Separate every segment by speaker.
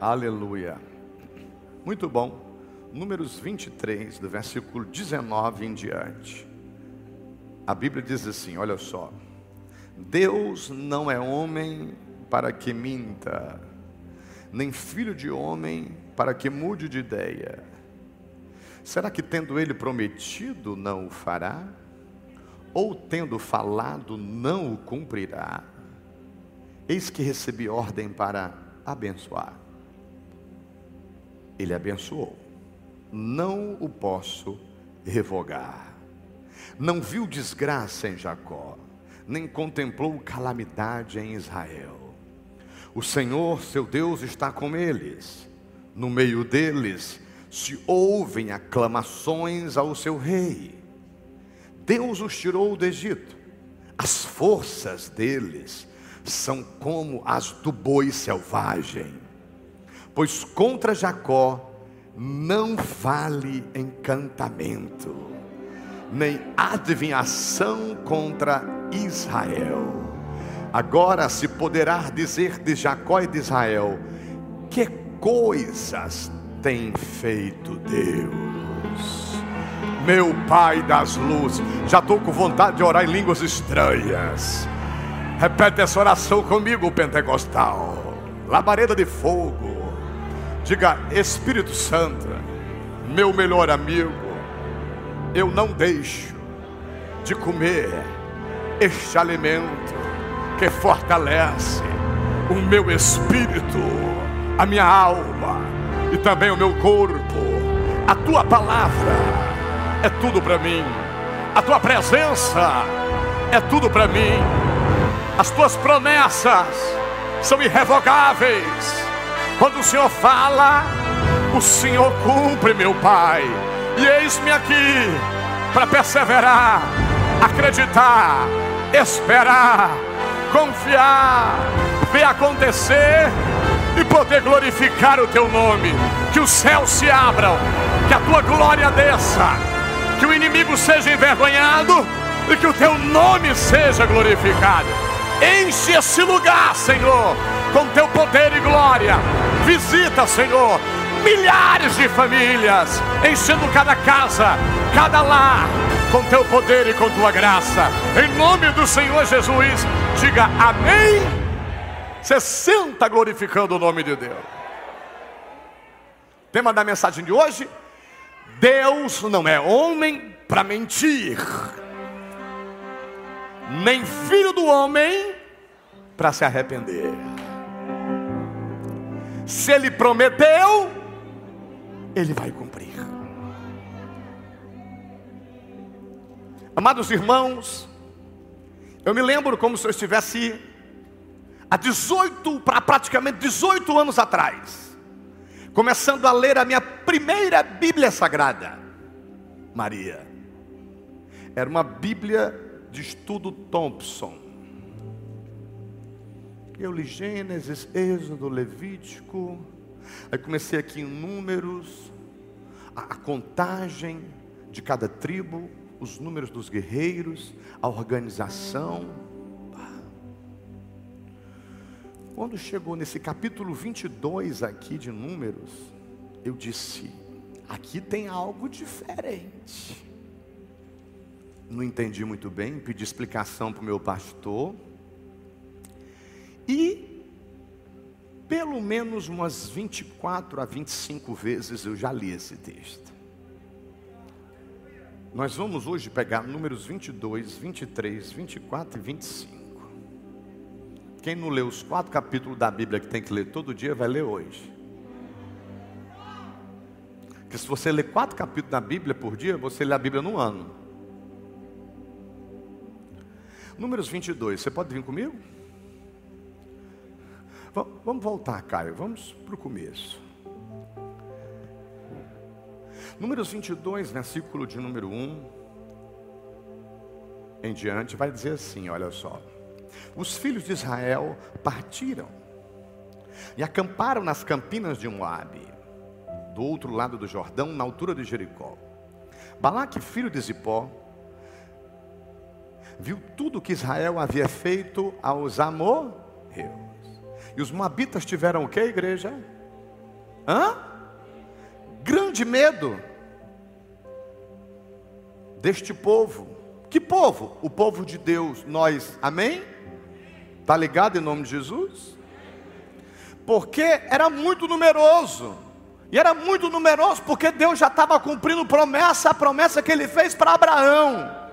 Speaker 1: Aleluia. Muito bom. Números 23, do versículo 19 em diante. A Bíblia diz assim: olha só. Deus não é homem para que minta, nem filho de homem para que mude de ideia. Será que tendo ele prometido não o fará? Ou tendo falado não o cumprirá? Eis que recebi ordem para abençoar. Ele abençoou. Não o posso revogar. Não viu desgraça em Jacó, nem contemplou calamidade em Israel. O Senhor, seu Deus, está com eles. No meio deles se ouvem aclamações ao seu rei. Deus os tirou do Egito. As forças deles são como as do boi selvagem. Pois contra Jacó não vale encantamento, nem adivinhação contra Israel. Agora se poderá dizer de Jacó e de Israel: que coisas tem feito Deus? Meu Pai das luzes, já estou com vontade de orar em línguas estranhas. Repete essa oração comigo, pentecostal. Labareda de fogo. Diga, Espírito Santo, meu melhor amigo, eu não deixo de comer este alimento que fortalece o meu espírito, a minha alma e também o meu corpo. A tua palavra é tudo para mim. A tua presença é tudo para mim. As tuas promessas são irrevogáveis. Quando o Senhor fala, o Senhor cumpre, meu Pai. E eis-me aqui para perseverar, acreditar, esperar, confiar, ver acontecer e poder glorificar o teu nome. Que os céus se abram, que a tua glória desça, que o inimigo seja envergonhado e que o teu nome seja glorificado. Enche esse lugar, Senhor, com teu poder e glória. Visita, Senhor, milhares de famílias, enchendo cada casa, cada lar, com teu poder e com tua graça. Em nome do Senhor Jesus, diga amém. Você senta glorificando o nome de Deus. Tema da mensagem de hoje: Deus não é homem para mentir nem filho do homem para se arrepender. Se ele prometeu, ele vai cumprir. Amados irmãos, eu me lembro como se eu estivesse há 18, para praticamente 18 anos atrás, começando a ler a minha primeira Bíblia Sagrada, Maria. Era uma Bíblia de estudo Thompson. Eu li Gênesis, Êxodo, Levítico. Aí comecei aqui em números, a, contagem de cada tribo, os números dos guerreiros, a organização. Quando chegou nesse capítulo 22 aqui de números, eu disse: aqui tem algo diferente não entendi muito bem, pedi explicação para o meu pastor. E pelo menos umas 24 a 25 vezes eu já li esse texto. Nós vamos hoje pegar números 22, 23, 24 e 25. Quem não leu os quatro capítulos da Bíblia que tem que ler todo dia, vai ler hoje. Porque se você ler quatro capítulos da Bíblia por dia, você lê a Bíblia no ano. Números 22, você pode vir comigo? Vamos voltar, Caio, vamos para o começo. Números 22, versículo de número 1 em diante, vai dizer assim: olha só. Os filhos de Israel partiram e acamparam nas campinas de Moabe, do outro lado do Jordão, na altura de Jericó. Balaque, filho de Zipó, viu tudo que Israel havia feito aos amorreus. E os moabitas tiveram o que, igreja? Hã? Grande medo deste povo. Que povo? O povo de Deus, nós. Amém? Tá ligado em nome de Jesus? Porque era muito numeroso. E era muito numeroso porque Deus já estava cumprindo promessa, a promessa que ele fez para Abraão.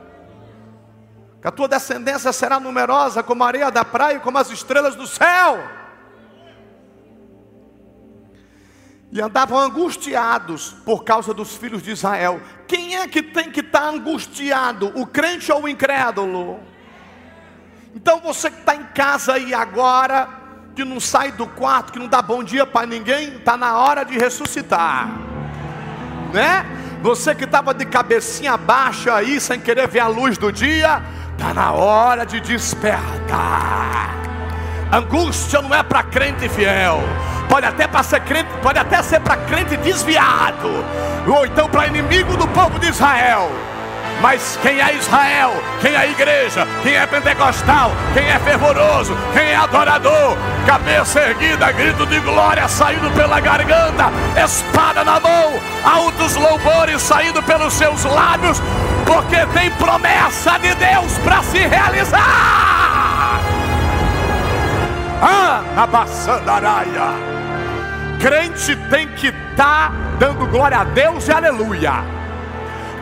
Speaker 1: Que a tua descendência será numerosa como a areia da praia e como as estrelas do céu. E andavam angustiados por causa dos filhos de Israel. Quem é que tem que estar tá angustiado? O crente ou o incrédulo? Então você que está em casa aí agora, que não sai do quarto, que não dá bom dia para ninguém, está na hora de ressuscitar, né? Você que estava de cabecinha baixa aí, sem querer ver a luz do dia, está na hora de despertar. Angústia não é para crente fiel, pode até para ser crente, pode até ser para crente desviado, ou então para inimigo do povo de Israel. Mas quem é Israel, quem é igreja, quem é pentecostal, quem é fervoroso, quem é adorador, cabeça erguida, grito de glória saindo pela garganta, espada na mão, altos louvores saindo pelos seus lábios, porque tem promessa de Deus para se realizar. Ah, abaçandaraia. Crente tem que estar tá dando glória a Deus e aleluia.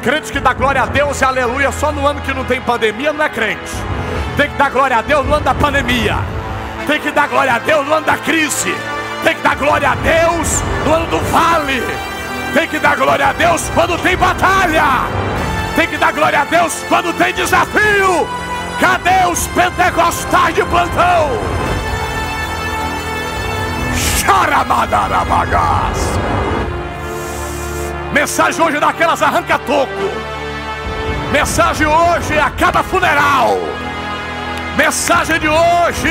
Speaker 1: Crente que dá glória a Deus e aleluia só no ano que não tem pandemia não é crente. Tem que dar glória a Deus no ano da pandemia. Tem que dar glória a Deus no ano da crise. Tem que dar glória a Deus no ano do vale. Tem que dar glória a Deus quando tem batalha. Tem que dar glória a Deus quando tem desafio. Cadê os pentecostais de plantão? Chora, Madarabagás. Mensagem hoje daquelas arranca toco. Mensagem hoje acaba funeral. Mensagem de hoje.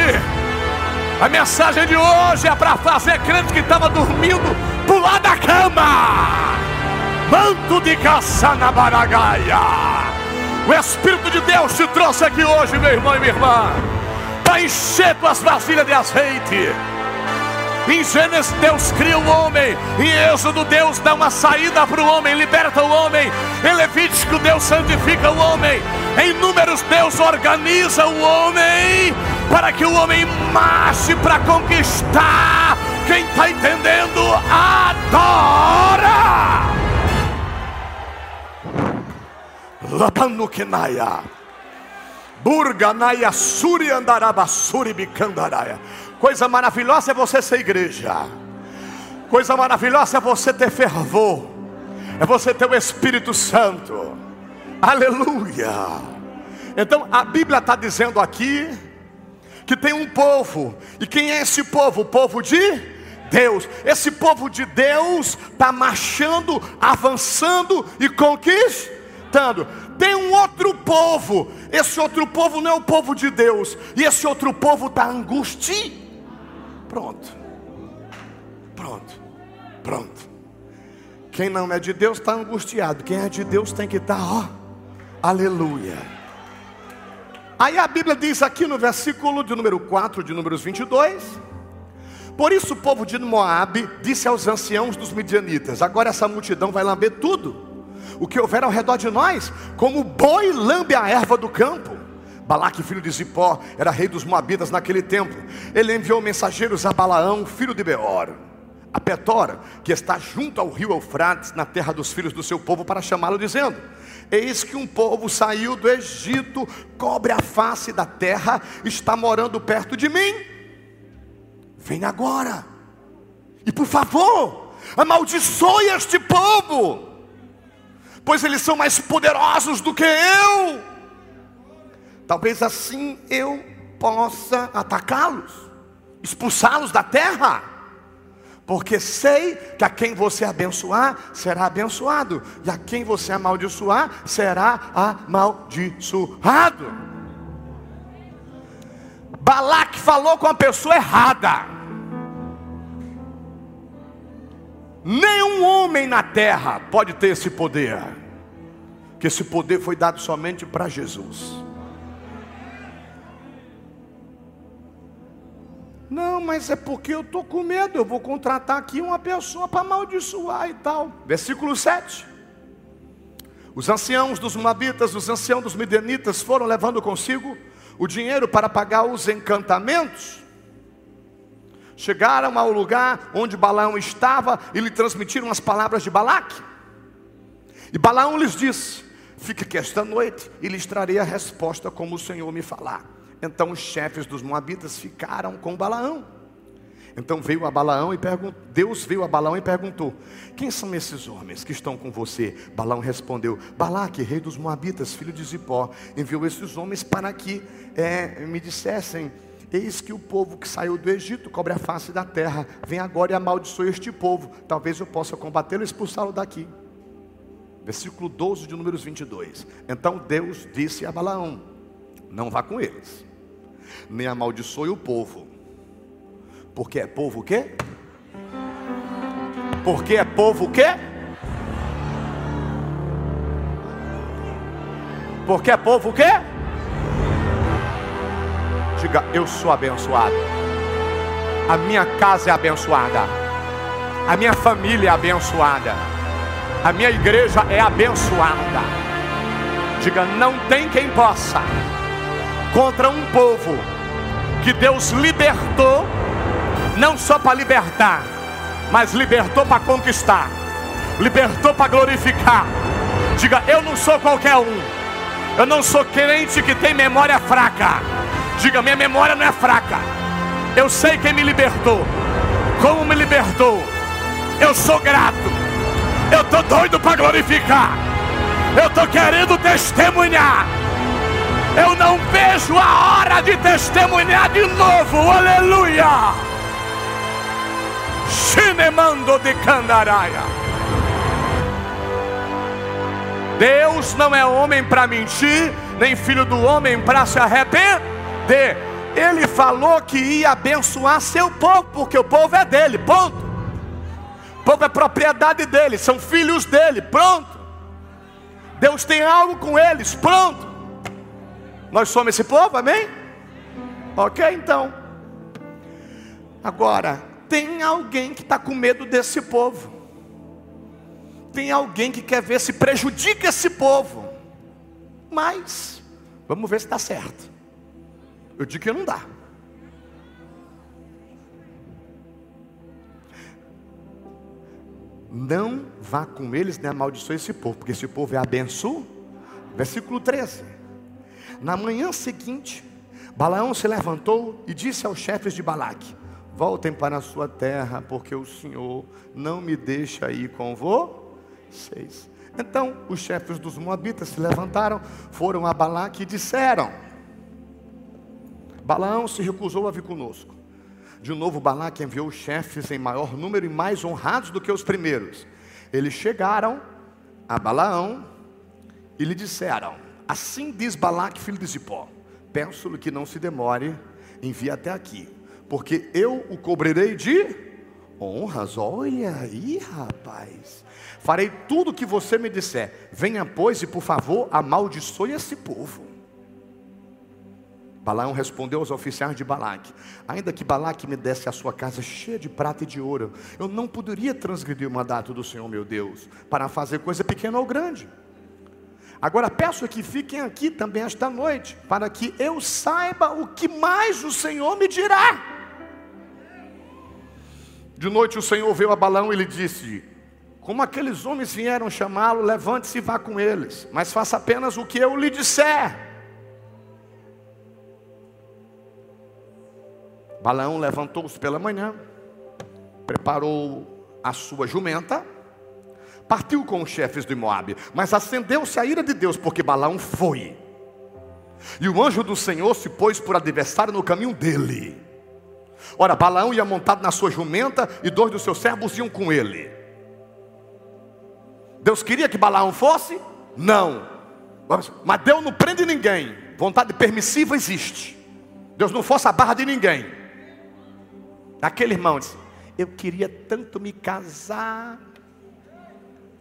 Speaker 1: A mensagem de hoje é para fazer crente que estava dormindo pular da cama. Manto de caça na baragaia. O Espírito de Deus te trouxe aqui hoje, meu irmão e minha irmã, para encher tuas vasilhas de azeite em Gênesis, Deus cria o homem. Em Êxodo, Deus dá uma saída para o homem, liberta o homem. Em Levítico, Deus santifica o homem. Em Números, Deus organiza o homem para que o homem marche para conquistar. Quem está entendendo, adora. Labanukenaya. Burganaya Suri Andarabasuri Bicandaraia. Coisa maravilhosa é você ser igreja. Coisa maravilhosa é você ter fervor. É você ter o Espírito Santo. Aleluia. Então a Bíblia está dizendo aqui que tem um povo. E quem é esse povo? O povo de Deus. Esse povo de Deus está marchando, avançando e conquistando. Tem um outro povo. Esse outro povo não é o povo de Deus. E esse outro povo está angustiado Pronto. Pronto. Pronto. Quem não é de Deus está angustiado. Quem é de Deus tem que estar, tá, ó, aleluia. Aí a Bíblia diz aqui no versículo de número 4, de números 22. Por isso o povo de Moabe disse aos anciãos dos midianitas: Agora essa multidão vai lamber tudo. O que houver ao redor de nós, como o boi lambe a erva do campo. Balaque, filho de Zipó, era rei dos Moabitas naquele tempo. Ele enviou mensageiros a Balaão, filho de Beor, a Petora, que está junto ao rio Eufrates, na terra dos filhos do seu povo, para chamá-lo, dizendo: Eis que um povo saiu do Egito, cobre a face da terra, está morando perto de mim. Vem agora, e por favor, amaldiçoe este povo, pois eles são mais poderosos do que eu. Talvez assim eu possa atacá-los, expulsá-los da terra. Porque sei que a quem você abençoar será abençoado, e a quem você amaldiçoar será amaldiçoado. Balaque falou com a pessoa errada. Nenhum homem na terra pode ter esse poder, que esse poder foi dado somente para Jesus. Não, mas é porque eu estou com medo, eu vou contratar aqui uma pessoa para amaldiçoar e tal. Versículo 7. Os anciãos dos Moabitas, os anciãos dos Midianitas foram levando consigo o dinheiro para pagar os encantamentos. Chegaram ao lugar onde Balaão estava e lhe transmitiram as palavras de Balaque. E Balaão lhes disse: Fique aqui esta noite e lhes trarei a resposta como o Senhor me falar. Então os chefes dos Moabitas ficaram com Balaão. Então veio a Balaão e Deus veio a Balaão e perguntou: Quem são esses homens que estão com você? Balaão respondeu: Balaque, rei dos Moabitas, filho de Zipó, enviou esses homens para que é, me dissessem: Eis que o povo que saiu do Egito cobre a face da terra. Vem agora e amaldiçoe este povo. Talvez eu possa combatê-lo e expulsá-lo daqui. Versículo 12 de Números 22. Então Deus disse a Balaão: Não vá com eles, nem amaldiçoe o povo porque é povo o quê? Porque é povo o quê? Porque é povo o quê? Diga, eu sou abençoado. A minha casa é abençoada. A minha família é abençoada. A minha igreja é abençoada. Diga, não tem quem possa contra um povo que Deus libertou não só para libertar, mas libertou para conquistar, libertou para glorificar. Diga, eu não sou qualquer um, eu não sou crente que tem memória fraca. Diga, minha memória não é fraca. Eu sei quem me libertou, como me libertou. Eu sou grato. Eu estou doido para glorificar. Eu estou querendo testemunhar. Eu não vejo a hora de testemunhar de novo. Aleluia. Chinemando de Candaraia. Deus não é homem para mentir, nem filho do homem para se arrepender. Ele falou que ia abençoar seu povo, porque o povo é dele, ponto. O povo é propriedade dele, são filhos dele, pronto. Deus tem algo com eles, pronto. Nós somos esse povo, amém? Ok, então. Agora, tem alguém que está com medo desse povo. Tem alguém que quer ver se prejudica esse povo. Mas, vamos ver se está certo. Eu digo que não dá. Não vá com eles nem amaldiçoe esse povo, porque esse povo é abençoado. Versículo 13. Na manhã seguinte, Balaão se levantou e disse aos chefes de Balaque: Voltem para a sua terra, porque o Senhor não me deixa ir com vocês. Então os chefes dos Moabitas se levantaram, foram a Balaque e disseram: Balaão se recusou a vir conosco. De novo, Balaque enviou os chefes em maior número e mais honrados do que os primeiros. Eles chegaram a Balaão e lhe disseram: Assim diz Balaque, filho de Zipó: Peço-lhe que não se demore, envie até aqui porque eu o cobrirei de honras. Olha aí, rapaz. Farei tudo o que você me disser. Venha, pois, e por favor, amaldiçoe esse povo. Balaão respondeu aos oficiais de Balaque: Ainda que Balaque me desse a sua casa cheia de prata e de ouro, eu não poderia transgredir o mandato do Senhor meu Deus, para fazer coisa pequena ou grande. Agora peço que fiquem aqui também esta noite, para que eu saiba o que mais o Senhor me dirá. De noite o Senhor veio a Balão e lhe disse: Como aqueles homens vieram chamá-lo, levante-se e vá com eles, mas faça apenas o que eu lhe disser. Balaão levantou-se pela manhã, preparou a sua jumenta, partiu com os chefes de Moabe, mas acendeu-se a ira de Deus, porque Balaão foi. E o anjo do Senhor se pôs por adversário no caminho dele. Ora, Balaão ia montado na sua jumenta e dois dos seus servos iam com ele. Deus queria que Balaão fosse? Não. Mas Deus não prende ninguém. Vontade permissiva existe. Deus não força a barra de ninguém. Aquele irmão disse: Eu queria tanto me casar.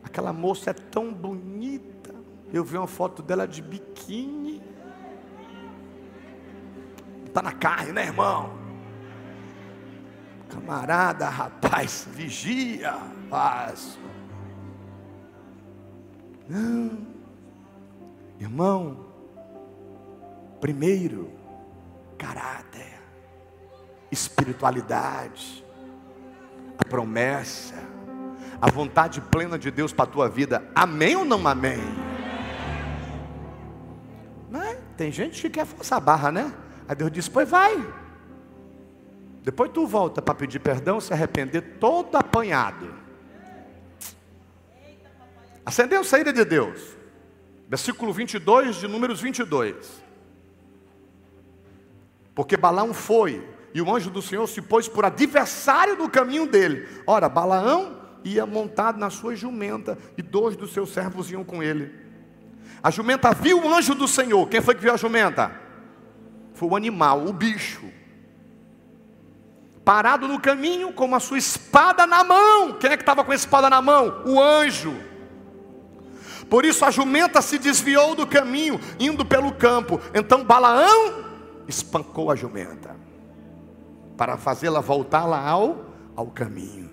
Speaker 1: Aquela moça é tão bonita. Eu vi uma foto dela de biquíni. Está na carne, né, irmão? Camarada, rapaz, vigia. Não, irmão, primeiro, caráter, espiritualidade, a promessa, a vontade plena de Deus para a tua vida. Amém ou não amém? Né? Tem gente que quer forçar a barra, né? Aí Deus diz: pois vai. Depois tu volta para pedir perdão, se arrepender todo apanhado. Acendeu saída de Deus. Versículo 22 de Números 22. Porque Balaão foi, e o anjo do Senhor se pôs por adversário do caminho dele. Ora, Balaão ia montado na sua jumenta, e dois dos seus servos iam com ele. A jumenta viu o anjo do Senhor. Quem foi que viu a jumenta? Foi o animal, o bicho. Parado no caminho com a sua espada na mão. Quem é que estava com a espada na mão? O anjo. Por isso a jumenta se desviou do caminho, indo pelo campo. Então Balaão espancou a jumenta para fazê-la voltar lá ao, ao caminho.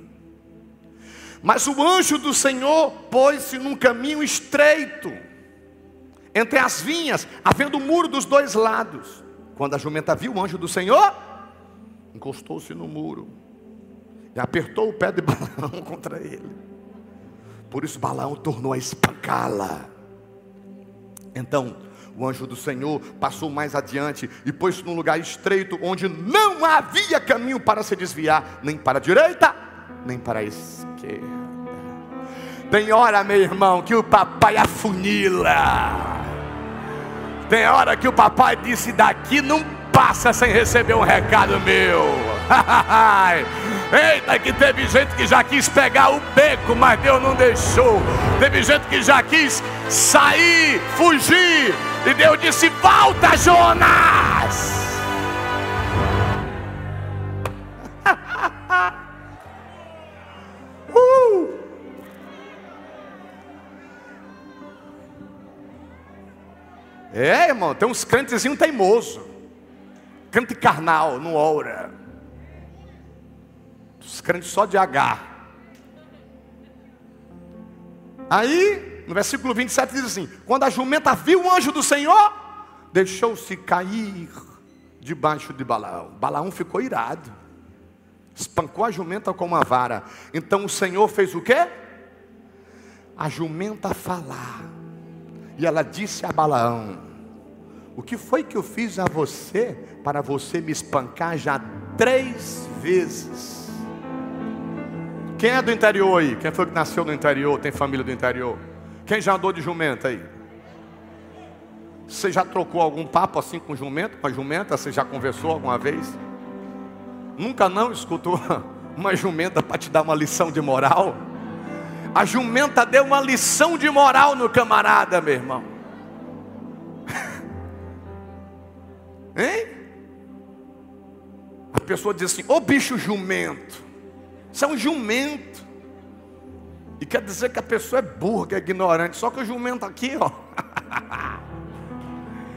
Speaker 1: Mas o anjo do Senhor pôs-se num caminho estreito, entre as vinhas, havendo um muro dos dois lados. Quando a jumenta viu o anjo do Senhor, encostou-se no muro e apertou o pé de Balaão contra ele. Por isso Balaão tornou a espancá-la. Então o anjo do Senhor passou mais adiante e pôs-se num lugar estreito onde não havia caminho para se desviar, nem para a direita, nem para a esquerda. Tem hora, meu irmão, que o papai afunila. Tem hora que o papai disse: daqui não passa sem receber um recado meu. Eita, que teve gente que já quis pegar o beco, mas Deus não deixou. Teve gente que já quis sair, fugir, e Deus disse: Volta, Jonas! É, irmão, tem uns crentezinhos teimoso, crente carnal, não ora. Os crentes só de H. Aí no versículo 27 diz assim: Quando a jumenta viu o anjo do Senhor, deixou-se cair debaixo de Balaão. Balaão ficou irado, espancou a jumenta com uma vara. Então o Senhor fez o quê? A jumenta falar, e ela disse a Balaão: O que foi que eu fiz a você para você me espancar já três vezes? Quem é do interior aí? Quem foi que nasceu no interior? Tem família do interior? Quem já andou de jumenta aí? Você já trocou algum papo assim com jumento, com a jumenta? Você já conversou alguma vez? Nunca não escutou uma jumenta para te dar uma lição de moral? A jumenta deu uma lição de moral no camarada, meu irmão. Hein? A pessoa diz assim: Ô bicho jumento, isso é um jumento. E quer dizer que a pessoa é burra, é ignorante. Só que o jumento aqui, ó.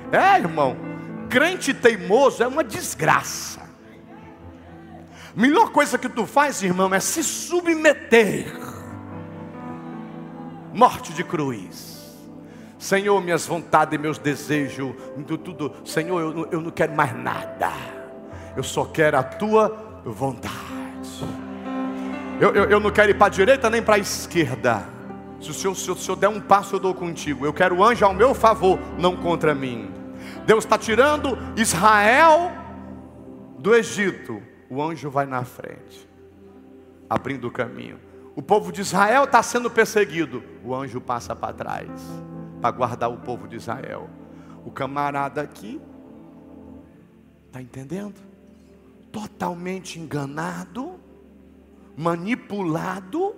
Speaker 1: É, irmão. Crente teimoso é uma desgraça. Melhor coisa que tu faz, irmão, é se submeter. Morte de cruz. Senhor, minhas vontades meus desejos, tudo, Senhor, eu, eu não quero mais nada. Eu só quero a tua vontade. Eu, eu, eu não quero ir para a direita nem para a esquerda. Se o, senhor, se o Senhor der um passo, eu dou contigo. Eu quero o anjo ao meu favor, não contra mim. Deus está tirando Israel do Egito. O anjo vai na frente, abrindo o caminho. O povo de Israel está sendo perseguido. O anjo passa para trás, para guardar o povo de Israel. O camarada aqui, está entendendo? Totalmente enganado manipulado,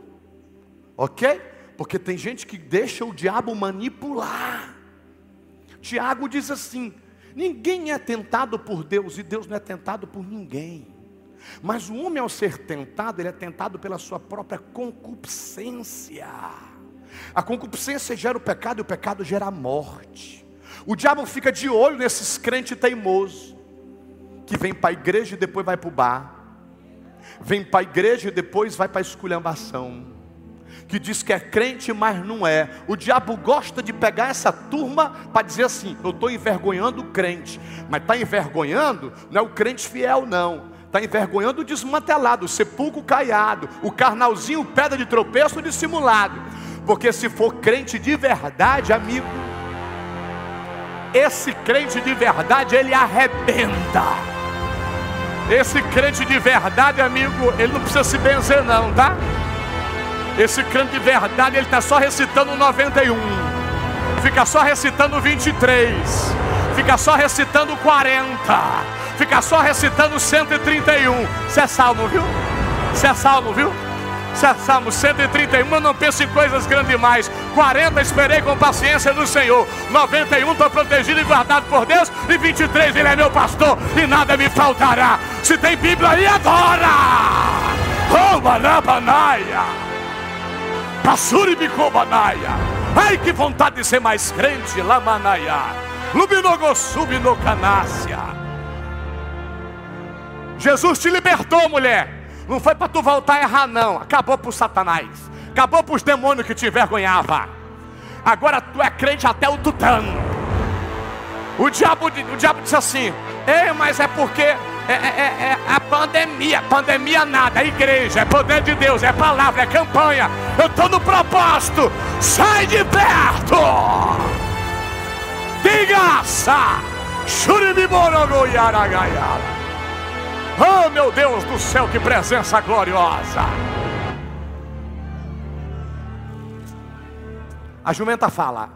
Speaker 1: ok? Porque tem gente que deixa o diabo manipular. Tiago diz assim: ninguém é tentado por Deus e Deus não é tentado por ninguém. Mas o homem, ao ser tentado, ele é tentado pela sua própria concupiscência. A concupiscência gera o pecado e o pecado gera a morte. O diabo fica de olho nesses crentes teimosos, que vem para a igreja e depois vai para o bar vem para a igreja e depois vai para a esculhambação. Que diz que é crente, mas não é. O diabo gosta de pegar essa turma para dizer assim: eu estou envergonhando o crente. Mas está envergonhando, não é o crente fiel, não. Está envergonhando o desmantelado, o sepulcro caiado, o carnalzinho, pedra de tropeço dissimulado. Porque se for crente de verdade, amigo, esse crente de verdade, ele arrebenta. Esse crente de verdade, amigo, ele não precisa se benzer, não, tá? Esse crente de verdade, ele está só recitando 91, fica só recitando 23, fica só recitando 40, fica só recitando 131. Isso é salmo, viu? Isso é salmo, viu? Salmo 131, não penso em coisas grandes demais. 40, esperei com paciência no Senhor. 91, estou protegido e guardado por Deus. E 23, Ele é meu pastor e nada me faltará. Se tem Bíblia aí, adora! Bicobanaia! Ai, que vontade de ser mais crente, no Canácia! Jesus te libertou, mulher. Não foi para tu voltar a errar, não. Acabou para Satanás. Acabou para os demônios que te envergonhava. Agora tu é crente até o tutano. O diabo, o diabo disse assim: Ei, mas é porque é, é, é, é, a pandemia. Pandemia nada, é igreja, é poder de Deus, é palavra, é campanha. Eu estou no propósito. Sai de perto. Diga, Shuribimorogo Yaragayala. Oh meu Deus do céu, que presença gloriosa! A jumenta fala.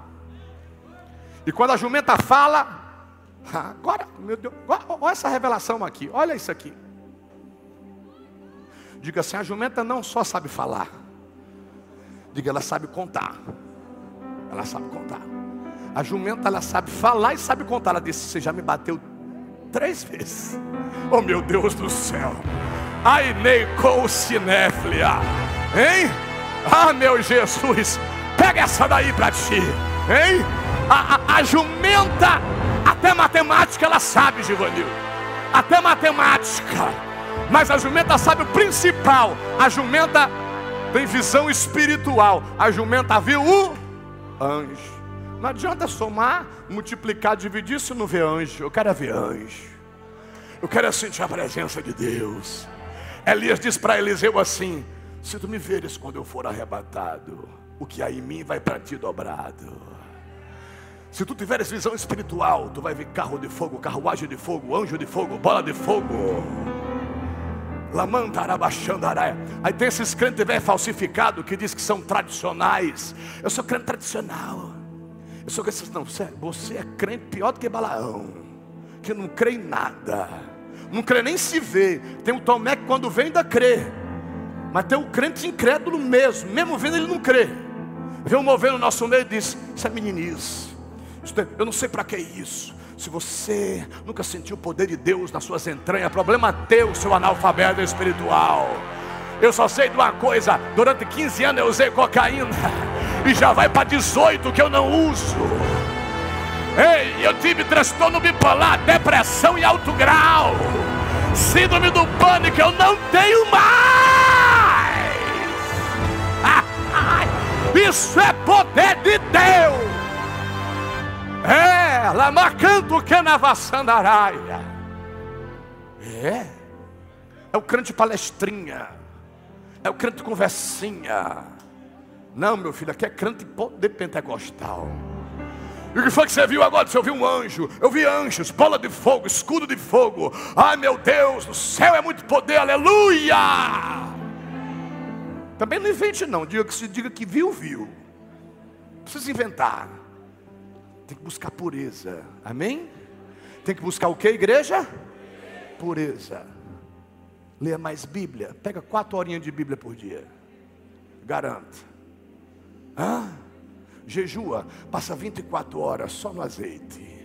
Speaker 1: E quando a jumenta fala, agora, meu Deus, olha essa revelação aqui, olha isso aqui. Diga assim: a jumenta não só sabe falar, diga, ela sabe contar. Ela sabe contar. A jumenta, ela sabe falar e sabe contar. Ela disse: Você já me bateu três vezes. Oh meu Deus do céu. Ai, Neicou Cinéflia. Hein? Ah, meu Jesus. Pega essa daí para ti. Hein? A, a, a, jumenta, até matemática ela sabe, Givanil. Até matemática. Mas a jumenta sabe o principal. A jumenta tem visão espiritual. A jumenta viu o anjo. Não adianta somar, multiplicar, dividir se não vê anjo. Eu quero é ver anjo. Eu quero é sentir a presença de Deus. Elias diz para Eliseu assim: Se tu me veres quando eu for arrebatado, o que há em mim vai para ti dobrado. Se tu tiveres visão espiritual, tu vai ver carro de fogo, carruagem de fogo, anjo de fogo, bola de fogo. Lamantarabachandaré. Aí tem esses crentes velho falsificado que diz que são tradicionais. Eu sou crente tradicional. Eu sou crente, não, você, você é crente pior do que Balaão, que não crê em nada não crê nem se vê. Tem o Tomé que quando vem ainda crê. Mas tem o crente incrédulo mesmo, mesmo vendo ele não crê. Vê um mover no nosso meio e diz: Isso é meninice. É, eu não sei para que isso. Se você nunca sentiu o poder de Deus nas suas entranhas, problema teu, seu analfabeto espiritual. Eu só sei de uma coisa: durante 15 anos eu usei cocaína, e já vai para 18 que eu não uso. Ei, eu tive transtorno bipolar, depressão em alto grau, síndrome do pânico, eu não tenho mais. Isso é poder de Deus. É, na vassandaraia. É, é o crente palestrinha, é o crente conversinha. Não, meu filho, aqui é crente poder pentecostal. E o que foi que você viu agora? Você ouviu um anjo. Eu vi anjos, bola de fogo, escudo de fogo. Ai meu Deus, o céu é muito poder, aleluia. Também não invente não, diga que se diga que viu, viu. Precisa inventar. Tem que buscar pureza. Amém? Tem que buscar o que, igreja? Pureza. Leia mais Bíblia. Pega quatro horinhas de Bíblia por dia. Garanto. Hã? jejua, passa 24 horas só no azeite.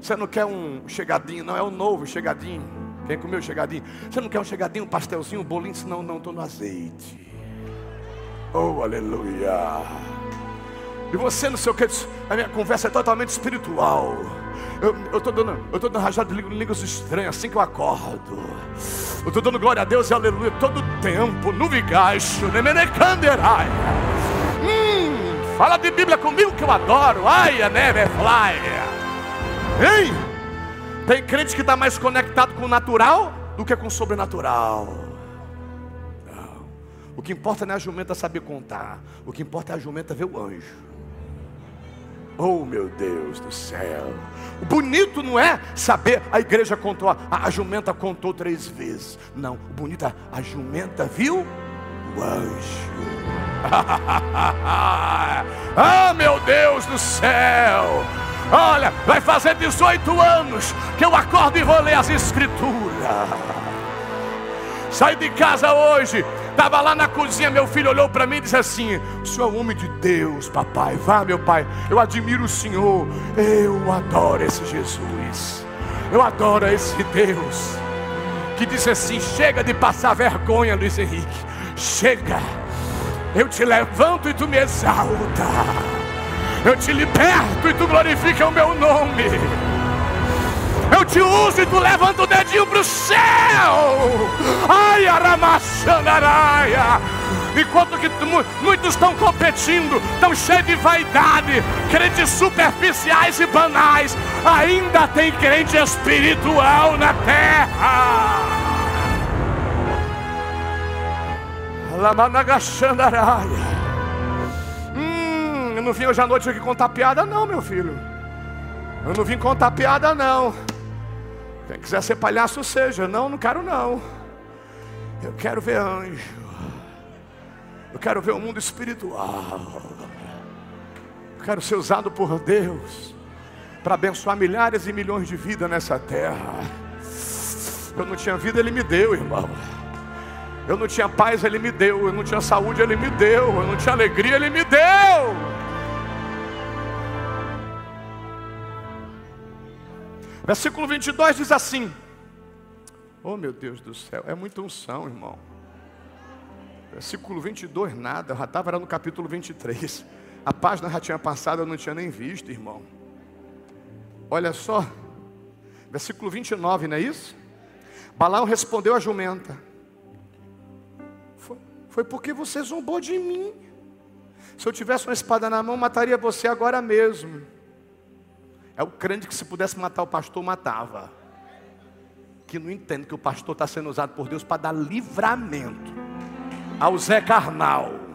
Speaker 1: Você não quer um chegadinho, não é o novo chegadinho. Quem comeu chegadinho? Você não quer um chegadinho, um pastelzinho, um bolinho? Não, não, estou no azeite. Oh, aleluia. E você não sei o que, a minha conversa é totalmente espiritual. Eu estou dando, eu tô dando rajada de línguas estranhas assim que eu acordo. Eu estou dando glória a Deus e aleluia todo tempo, no vigacho, nemenecanderai. Hum, fala de Bíblia comigo que eu adoro. Ai, a neve é. Hein? Tem crente que está mais conectado com o natural do que com o sobrenatural. O que importa não é a jumenta saber contar. O que importa é a jumenta ver o anjo. Oh meu Deus do céu. O bonito não é saber, a igreja contou, a, a jumenta contou três vezes. Não, o bonito é a jumenta viu o anjo. ah, meu Deus do céu. Olha, vai fazer 18 anos que eu acordo e vou ler as escrituras. Saí de casa hoje, Estava lá na cozinha, meu filho olhou para mim e disse assim: O senhor é um homem de Deus, papai. Vá, meu pai. Eu admiro o senhor. Eu adoro esse Jesus. Eu adoro esse Deus. Que disse assim: Chega de passar vergonha, Luiz Henrique. Chega. Eu te levanto e tu me exalta. Eu te liberto e tu glorifica o meu nome. Eu te uso e tu levanta o dedinho para o céu. Ai, aramassanaraia. Enquanto que muitos estão competindo, estão cheios de vaidade, crentes superficiais e banais, ainda tem crente espiritual na terra. Lamanagachandaraia. Hum, eu não vim hoje à noite aqui contar piada, não, meu filho. Eu não vim contar piada, não. Quem quiser ser palhaço, seja. Não, não quero não. Eu quero ver anjo. Eu quero ver o mundo espiritual. Eu quero ser usado por Deus para abençoar milhares e milhões de vidas nessa terra. Eu não tinha vida, Ele me deu, irmão. Eu não tinha paz, Ele me deu. Eu não tinha saúde, Ele me deu. Eu não tinha alegria, Ele me deu. Versículo 22 diz assim: Oh meu Deus do céu, é muita unção, irmão. Versículo 22, nada, eu já estava no capítulo 23. A página já tinha passado, eu não tinha nem visto, irmão. Olha só, versículo 29, não é isso? Balaão respondeu a jumenta: foi, foi porque você zombou de mim. Se eu tivesse uma espada na mão, mataria você agora mesmo. É o crente que se pudesse matar o pastor, matava. Que não entende que o pastor está sendo usado por Deus para dar livramento ao Zé Carnal.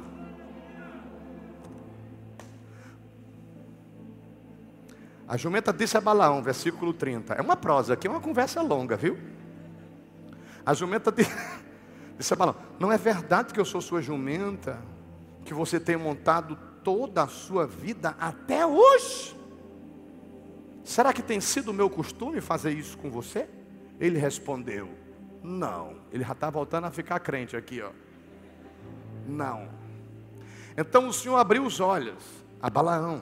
Speaker 1: A jumenta disse a Balaão, versículo 30. É uma prosa aqui, é uma conversa longa, viu? A jumenta disse a Balaão: Não é verdade que eu sou sua jumenta, que você tem montado toda a sua vida até hoje? Será que tem sido o meu costume fazer isso com você? Ele respondeu: Não. Ele já está voltando a ficar crente aqui, ó. Não. Então o Senhor abriu os olhos a Balaão.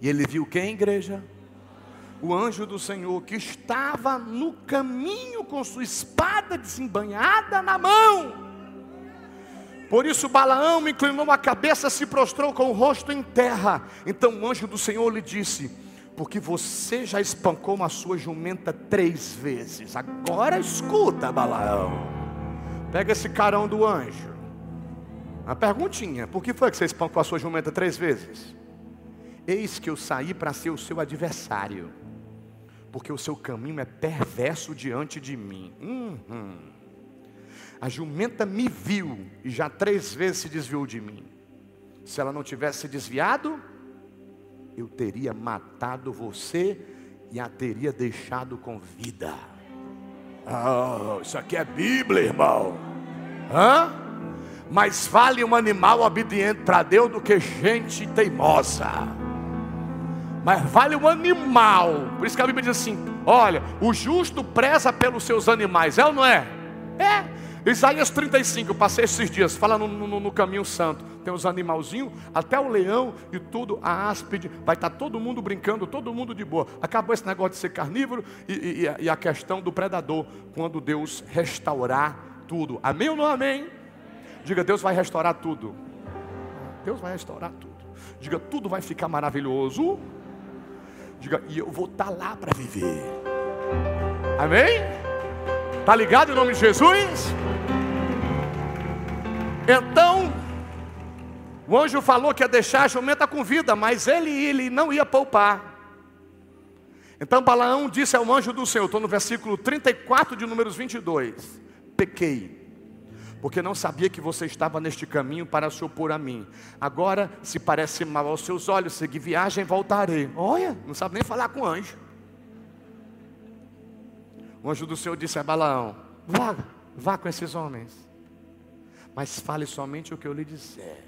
Speaker 1: E ele viu quem, igreja? O anjo do Senhor que estava no caminho com sua espada desembanhada na mão. Por isso Balaão inclinou a cabeça, se prostrou com o rosto em terra. Então o anjo do Senhor lhe disse: porque você já espancou uma sua jumenta três vezes. Agora escuta, Balaão. Pega esse carão do anjo. Uma perguntinha: por que foi que você espancou a sua jumenta três vezes? Eis que eu saí para ser o seu adversário, porque o seu caminho é perverso diante de mim. Uhum. A jumenta me viu e já três vezes se desviou de mim. Se ela não tivesse se desviado, eu teria matado você e a teria deixado com vida. Oh, isso aqui é Bíblia, irmão. Hã? Mais vale um animal obediente para Deus do que gente teimosa. Mas vale um animal. Por isso que a Bíblia diz assim: olha, o justo preza pelos seus animais, é ou não é? É. Isaías 35, eu passei esses dias, fala no, no, no, caminho santo. Tem os animalzinhos, até o leão e tudo, a áspide, vai estar tá todo mundo brincando, todo mundo de boa. Acabou esse negócio de ser carnívoro e, e, e a questão do predador, quando Deus restaurar tudo. Amém ou não amém? Diga, Deus vai restaurar tudo. Deus vai restaurar tudo. Diga, tudo vai ficar maravilhoso. Diga, e eu vou estar tá lá para viver. Amém? Tá ligado em nome de Jesus? Então, o anjo falou que ia deixar a jumenta com vida, mas ele, ele não ia poupar. Então Balaão disse ao anjo do Senhor, estou no versículo 34 de Números 22: Pequei, porque não sabia que você estava neste caminho para se opor a mim. Agora, se parece mal aos seus olhos, seguir viagem, voltarei. Olha, não sabe nem falar com anjo. O anjo do Senhor disse a Balaão: Vá, vá com esses homens, mas fale somente o que eu lhe disser.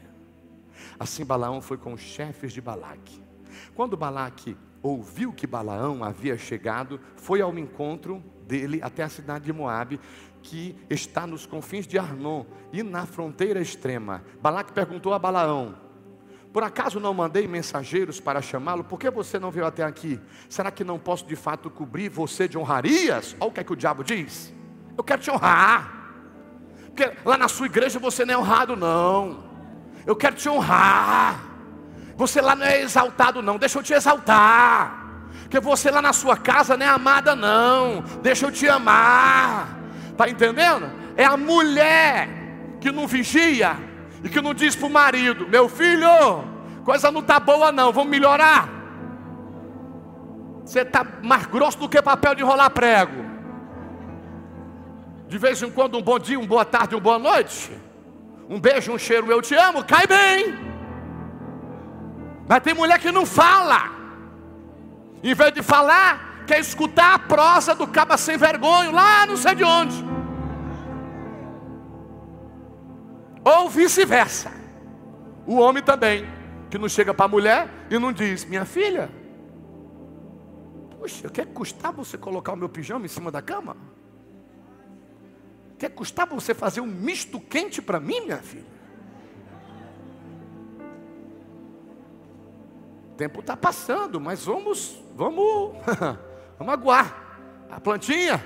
Speaker 1: Assim Balaão foi com os chefes de Balaque. Quando Balaque ouviu que Balaão havia chegado, foi ao encontro dele até a cidade de Moabe, que está nos confins de Arnon e na fronteira extrema. Balaque perguntou a Balaão: Por acaso não mandei mensageiros para chamá-lo? Por que você não veio até aqui? Será que não posso de fato cobrir você de honrarias? Olha o que é que o diabo diz. Eu quero te honrar. Porque lá na sua igreja você não é honrado, não. Eu quero te honrar. Você lá não é exaltado, não. Deixa eu te exaltar. Porque você lá na sua casa não é amada, não. Deixa eu te amar. Está entendendo? É a mulher que não vigia e que não diz para o marido: Meu filho, coisa não está boa, não, vamos melhorar. Você está mais grosso do que papel de enrolar prego. De vez em quando, um bom dia, uma boa tarde, uma boa noite. Um beijo, um cheiro, eu te amo, cai bem. Mas tem mulher que não fala. Em vez de falar, quer escutar a prosa do caba sem vergonha, lá não sei de onde. Ou vice-versa. O homem também, que não chega para a mulher e não diz: Minha filha, puxa, quer custar você colocar o meu pijama em cima da cama? Quer custar você fazer um misto quente para mim, minha filha? O tempo está passando, mas vamos, vamos, vamos aguar a plantinha.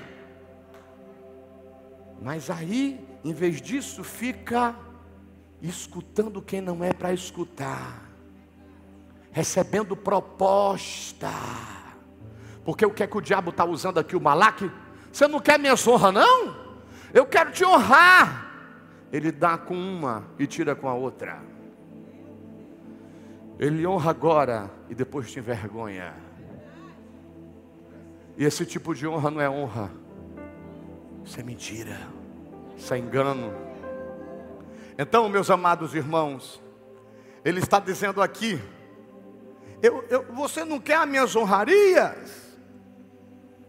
Speaker 1: Mas aí, em vez disso, fica escutando quem não é para escutar, recebendo proposta. Porque o que é que o diabo está usando aqui, o Malaque? Você não quer minha honra, não? Eu quero te honrar. Ele dá com uma e tira com a outra. Ele honra agora e depois te envergonha. E esse tipo de honra não é honra, isso é mentira, isso é engano. Então, meus amados irmãos, ele está dizendo aqui: eu, eu, você não quer as minhas honrarias?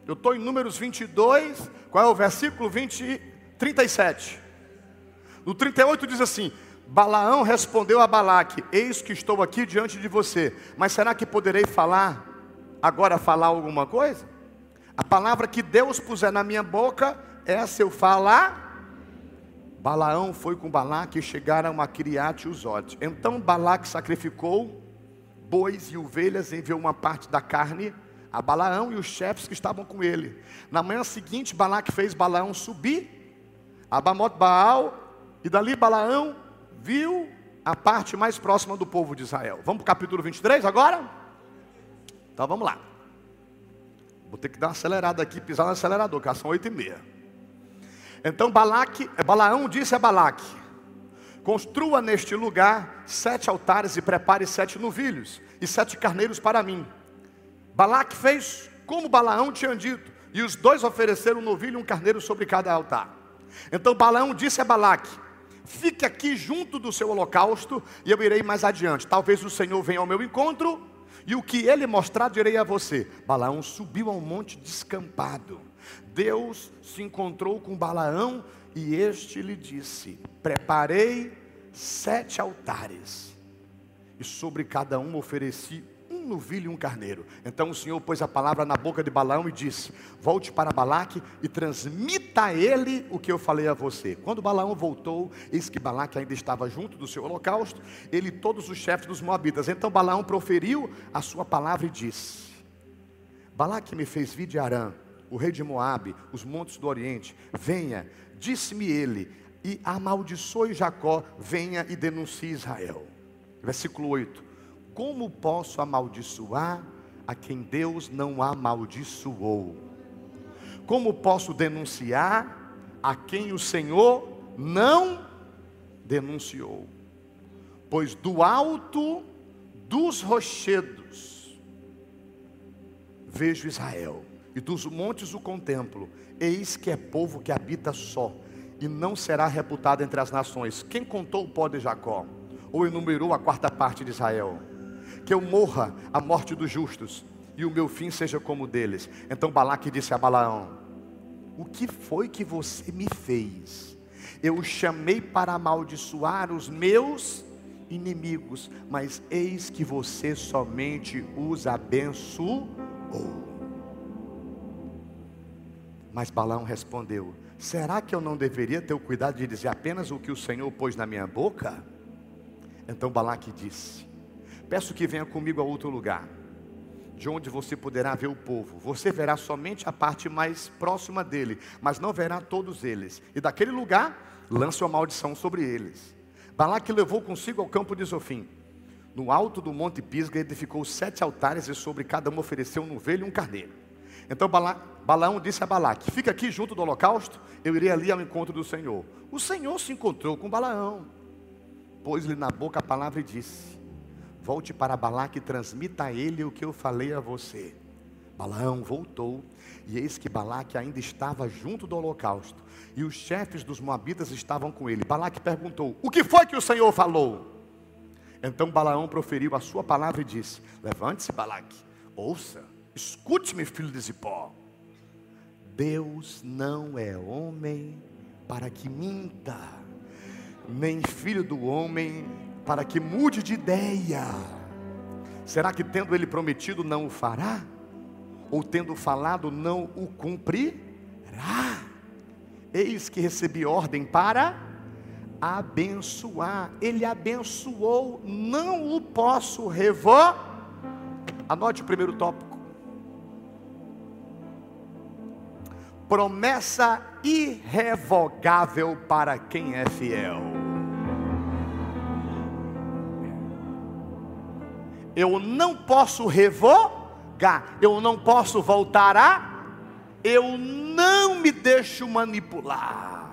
Speaker 1: Eu estou em Números 22, qual é o versículo 20, 37? No 38 diz assim: Balaão respondeu a Balaque: Eis que estou aqui diante de você, mas será que poderei falar, agora falar alguma coisa? A palavra que Deus puser na minha boca, essa eu falar Balaão foi com Balaque e chegaram a Criate Uzote. Então Balaque sacrificou bois e ovelhas, enviou uma parte da carne a Balaão e os chefes que estavam com ele. Na manhã seguinte, Balaque fez Balaão subir a Bamot Baal, e dali Balaão viu a parte mais próxima do povo de Israel. Vamos para o capítulo 23 agora? Então vamos lá. Vou ter que dar uma acelerada aqui, pisar no acelerador, que são oito e meia. Então Balaque, Balaão disse a Balaque: Construa neste lugar sete altares e prepare sete novilhos e sete carneiros para mim. Balaque fez como Balaão tinha dito, e os dois ofereceram um novilho e um carneiro sobre cada altar. Então Balaão disse a Balaque: Fique aqui junto do seu holocausto, e eu irei mais adiante. Talvez o Senhor venha ao meu encontro, e o que ele mostrar direi a você. Balaão subiu a um monte descampado Deus se encontrou com Balaão e este lhe disse: Preparei sete altares, e sobre cada um ofereci um novilho e um carneiro. Então o Senhor pôs a palavra na boca de Balaão e disse: Volte para Balaque e transmita a ele o que eu falei a você. Quando Balaão voltou, eis que Balaque ainda estava junto do seu holocausto, ele e todos os chefes dos moabitas. Então Balaão proferiu a sua palavra e disse: Balaque me fez vir de Arã o rei de Moabe, os montes do Oriente, venha, disse-me ele, e amaldiçoe Jacó, venha e denuncie Israel. Versículo 8: Como posso amaldiçoar a quem Deus não amaldiçoou? Como posso denunciar a quem o Senhor não denunciou? Pois do alto dos rochedos vejo Israel, e dos montes o contemplo. Eis que é povo que habita só, e não será reputado entre as nações. Quem contou o pó de Jacó? Ou enumerou a quarta parte de Israel? Que eu morra a morte dos justos, e o meu fim seja como o deles. Então Balaque disse a Balaão: O que foi que você me fez? Eu chamei para amaldiçoar os meus inimigos, mas eis que você somente os abençoou. Mas Balaão respondeu: Será que eu não deveria ter o cuidado de dizer apenas o que o Senhor pôs na minha boca? Então Balaque disse: Peço que venha comigo a outro lugar, de onde você poderá ver o povo. Você verá somente a parte mais próxima dele, mas não verá todos eles. E daquele lugar, lance uma maldição sobre eles. Balaque levou consigo ao campo de Zofim. No alto do monte Pisga edificou sete altares e sobre cada um ofereceu um novelho e um carneiro. Então Bala, Balaão disse a Balaque: Fica aqui junto do holocausto, eu irei ali ao encontro do Senhor. O Senhor se encontrou com Balaão, pôs-lhe na boca a palavra e disse: Volte para Balaque e transmita a ele o que eu falei a você. Balaão voltou, e eis que Balaque ainda estava junto do holocausto, e os chefes dos moabitas estavam com ele. Balaque perguntou: O que foi que o Senhor falou? Então Balaão proferiu a sua palavra e disse: Levante-se, Balaque, ouça, escute-me, filho de Zipó. Deus não é homem para que minta, nem filho do homem para que mude de ideia. Será que tendo ele prometido não o fará? Ou tendo falado não o cumprirá? Eis que recebi ordem para abençoar. Ele abençoou, não o posso revogar. Anote o primeiro tópico. Promessa irrevogável para quem é fiel. Eu não posso revogar, eu não posso voltar a, eu não me deixo manipular.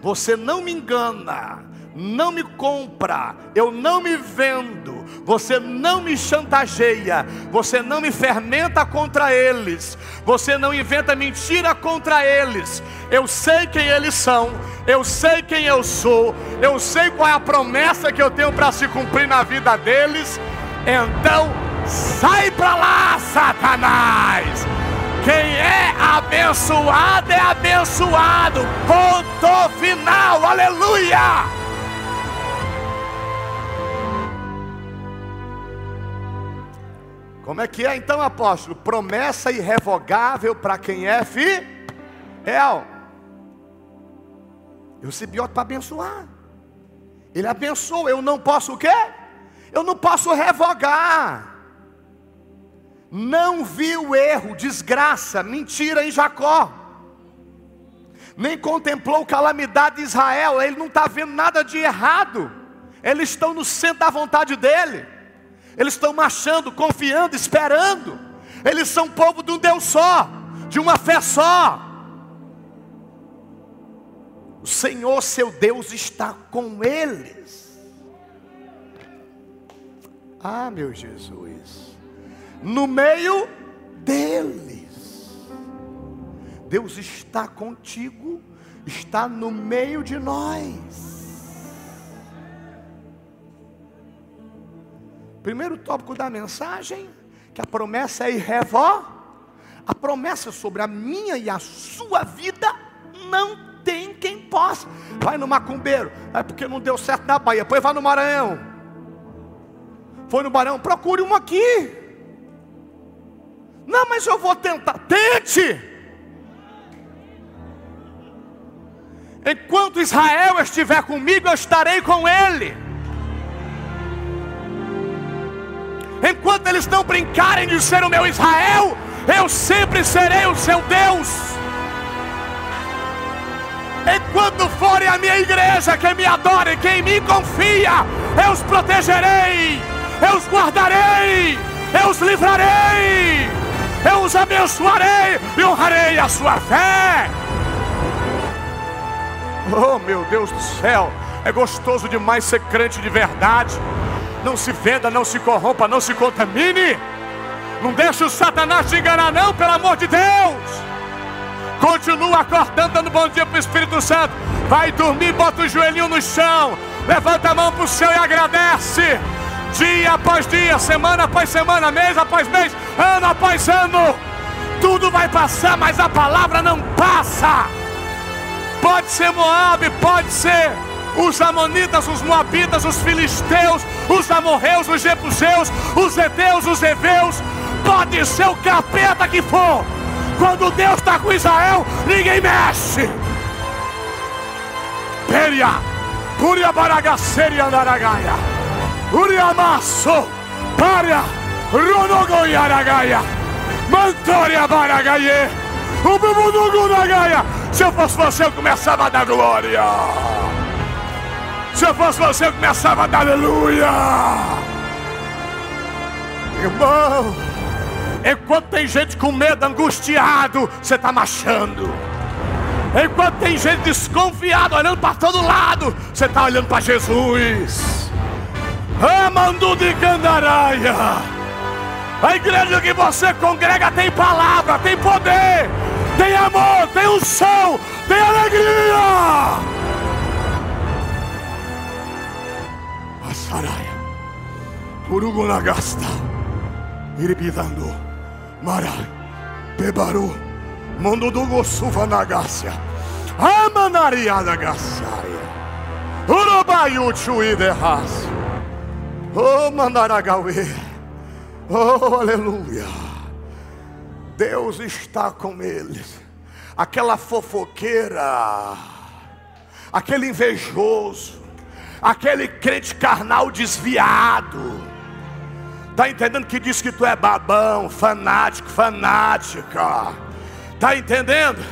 Speaker 1: Você não me engana, não me compra, eu não me vendo, você não me chantageia, você não me fermenta contra eles, você não inventa mentira contra eles. Eu sei quem eles são, eu sei quem eu sou, eu sei qual é a promessa que eu tenho para se cumprir na vida deles. Então, sai para lá, Satanás. Quem é abençoado é abençoado. Ponto final. Aleluia. Como é que é então, apóstolo? Promessa irrevogável para quem é fiel. Eu recebi ordem para abençoar. Ele abençoou. Eu não posso o quê? Eu não posso revogar. Não vi o erro, desgraça, mentira em Jacó. Nem contemplou calamidade de Israel. Ele não está vendo nada de errado. Eles estão no centro da vontade dele. Eles estão marchando, confiando, esperando. Eles são povo de um Deus só, de uma fé só. O Senhor, seu Deus, está com eles. Ah, meu Jesus, no meio deles. Deus está contigo, está no meio de nós. Primeiro tópico da mensagem, que a promessa é irrevó. A promessa sobre a minha e a sua vida não tem quem possa. Vai no macumbeiro, é porque não deu certo na Bahia, depois vai no Maranhão. Foi no Maranhão, procure um aqui. Não, mas eu vou tentar. Tente! Enquanto Israel estiver comigo, eu estarei com ele. Enquanto eles não brincarem de ser o meu Israel, eu sempre serei o seu Deus. Enquanto forem a minha igreja, quem me adora e quem me confia, eu os protegerei, eu os guardarei, eu os livrarei. eu os abençoarei e honrarei a sua fé. Oh meu Deus do céu, é gostoso demais ser crente de verdade. Não se venda, não se corrompa, não se contamine. Não deixe o Satanás te enganar, não, pelo amor de Deus. Continua acordando, dando bom dia para o Espírito Santo. Vai dormir, bota o joelhinho no chão. Levanta a mão para o céu e agradece. Dia após dia, semana após semana, mês após mês, ano após ano. Tudo vai passar, mas a palavra não passa. Pode ser Moabe, pode ser os Amonitas, os Moabitas, os Filisteus, os Amorreus, os Jebuseus, os Edeus, os Eveus, pode ser o capeta que for. Quando Deus está com Israel, ninguém mexe. Peria, Puria Baragaceria Naragaia, Uriamasso, Paria, Ronogoiaragaia, Mantoria Baragaie, Ububunugunagaia. Se eu fosse você, eu começava a dar glória. Se eu fosse você, eu começava a dar aleluia. Irmão, enquanto tem gente com medo, angustiado, você está marchando. Enquanto tem gente desconfiado, olhando para todo lado, você está olhando para Jesus. Amando de Candaraia. A igreja que você congrega tem palavra, tem poder, tem amor, tem unção, tem alegria. Saraya, Urugu Nagasta, Iribidando, Marai, Pebaru, Mondudugo Suva Nagácia, Amanaria Nagasaia, Urubayu Chuiderras, Oh Mandaragawe, Oh Aleluia, Deus está com eles, aquela fofoqueira, aquele invejoso, aquele crente carnal desviado. Tá entendendo que diz que tu é babão, fanático, fanática? Tá entendendo?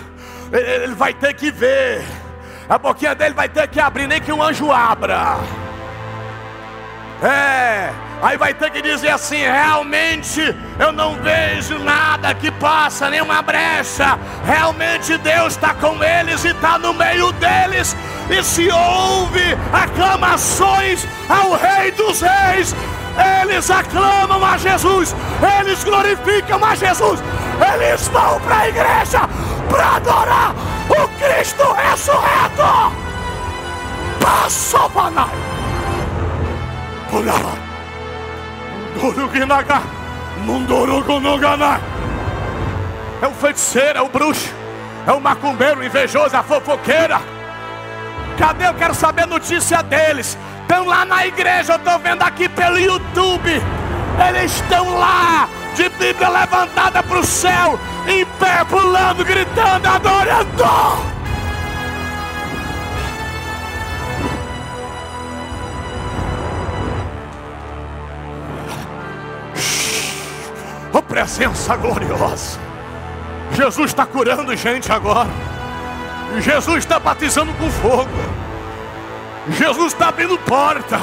Speaker 1: Ele vai ter que ver. A boquinha dele vai ter que abrir, nem que um anjo abra. É, aí vai ter que dizer assim: realmente eu não vejo nada que passa, nenhuma brecha. Realmente Deus está com eles e está no meio deles. E se ouve aclamações ao Rei dos Reis, eles aclamam a Jesus, eles glorificam a Jesus, eles vão para a igreja para adorar o Cristo ressurreto. Passou, Panai. É o feiticeiro, é o bruxo, é o macumbeiro, invejoso, a fofoqueira. Cadê? Eu quero saber notícia deles. Estão lá na igreja, eu estou vendo aqui pelo YouTube. Eles estão lá, de Bíblia levantada para o céu, em pé, pulando, gritando, adorando. oh, presença gloriosa. Jesus está curando gente agora. Jesus está batizando com fogo. Jesus está abrindo porta.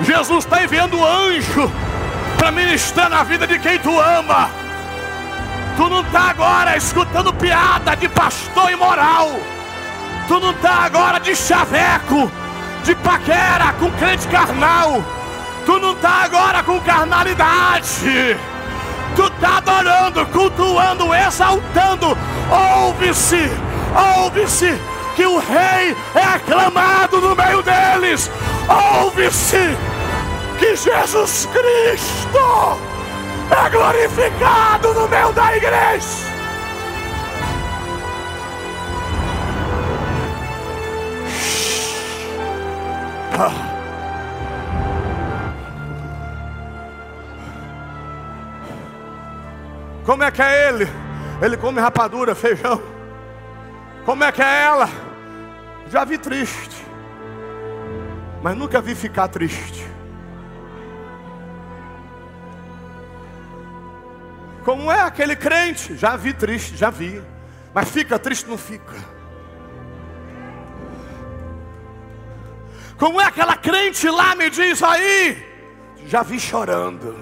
Speaker 1: Jesus está enviando anjo para ministrar na vida de quem tu ama. Tu não está agora escutando piada de pastor imoral. Tu não está agora de chaveco, de paquera com crente carnal. Tu não está agora com carnalidade. Tu está adorando, cultuando, exaltando. Ouve-se, ouve-se que o rei é aclamado no meio deles. Ouve-se que Jesus Cristo é glorificado no meio da igreja. Como é que é ele? Ele come rapadura, feijão. Como é que é ela? Já vi triste, mas nunca vi ficar triste. Como é aquele crente? Já vi triste, já vi. Mas fica triste, não fica. Como é aquela crente lá, me diz aí? Já vi chorando.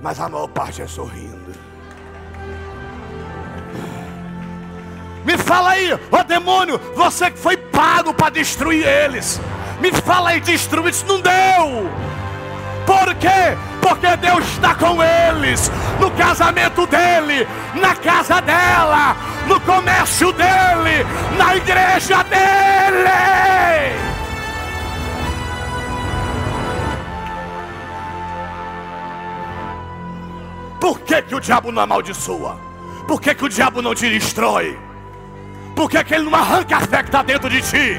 Speaker 1: mas a maior parte é sorrindo. Me fala aí, ó demônio, você que foi pago para destruir eles. Me fala aí, destruir isso não deu. Por quê? Porque Deus está com eles, no casamento dele, na casa dela, no comércio dele, na igreja dele. Por que, que o diabo não amaldiçoa? Por que, que o diabo não te destrói? Por que, que ele não arranca a fé que está dentro de ti?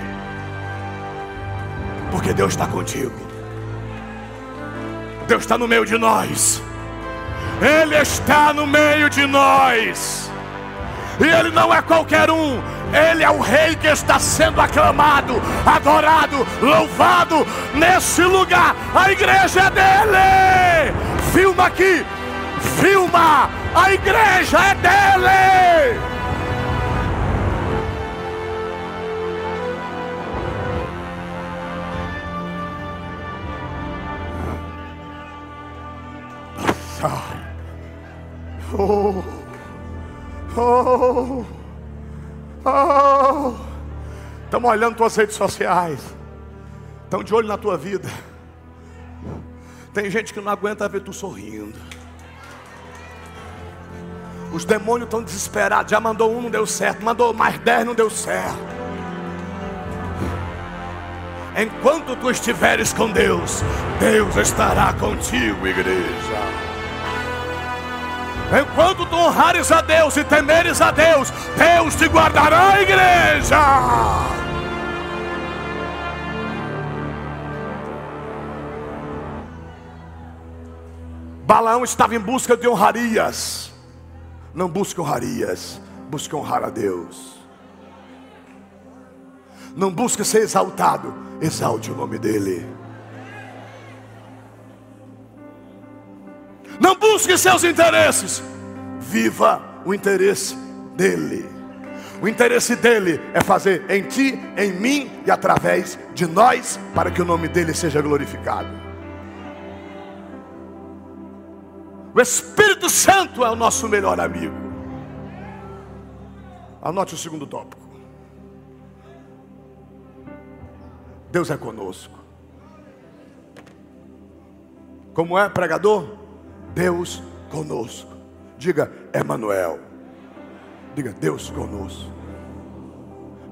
Speaker 1: Porque Deus está contigo. Deus está no meio de nós. Ele está no meio de nós. E Ele não é qualquer um. Ele é o Rei que está sendo aclamado, adorado, louvado nesse lugar. A igreja é dele. Filma aqui. Filma. A igreja é dele. Oh, oh, oh. Estamos olhando tuas redes sociais. Estão de olho na tua vida. Tem gente que não aguenta ver tu sorrindo. Os demônios estão desesperados. Já mandou um, não deu certo. Mandou mais dez, não deu certo. Enquanto tu estiveres com Deus, Deus estará contigo, igreja. Enquanto tu honrares a Deus e temeres a Deus, Deus te guardará, igreja. Balaão estava em busca de honrarias. Não busque honrarias, busque honrar a Deus. Não busque ser exaltado, exalte o nome dEle. Não busque seus interesses. Viva o interesse dele. O interesse dele é fazer em ti, em mim e através de nós, para que o nome dele seja glorificado. O Espírito Santo é o nosso melhor amigo. Anote o segundo tópico. Deus é conosco. Como é pregador? Deus conosco. Diga, Emanuel. Diga, Deus conosco.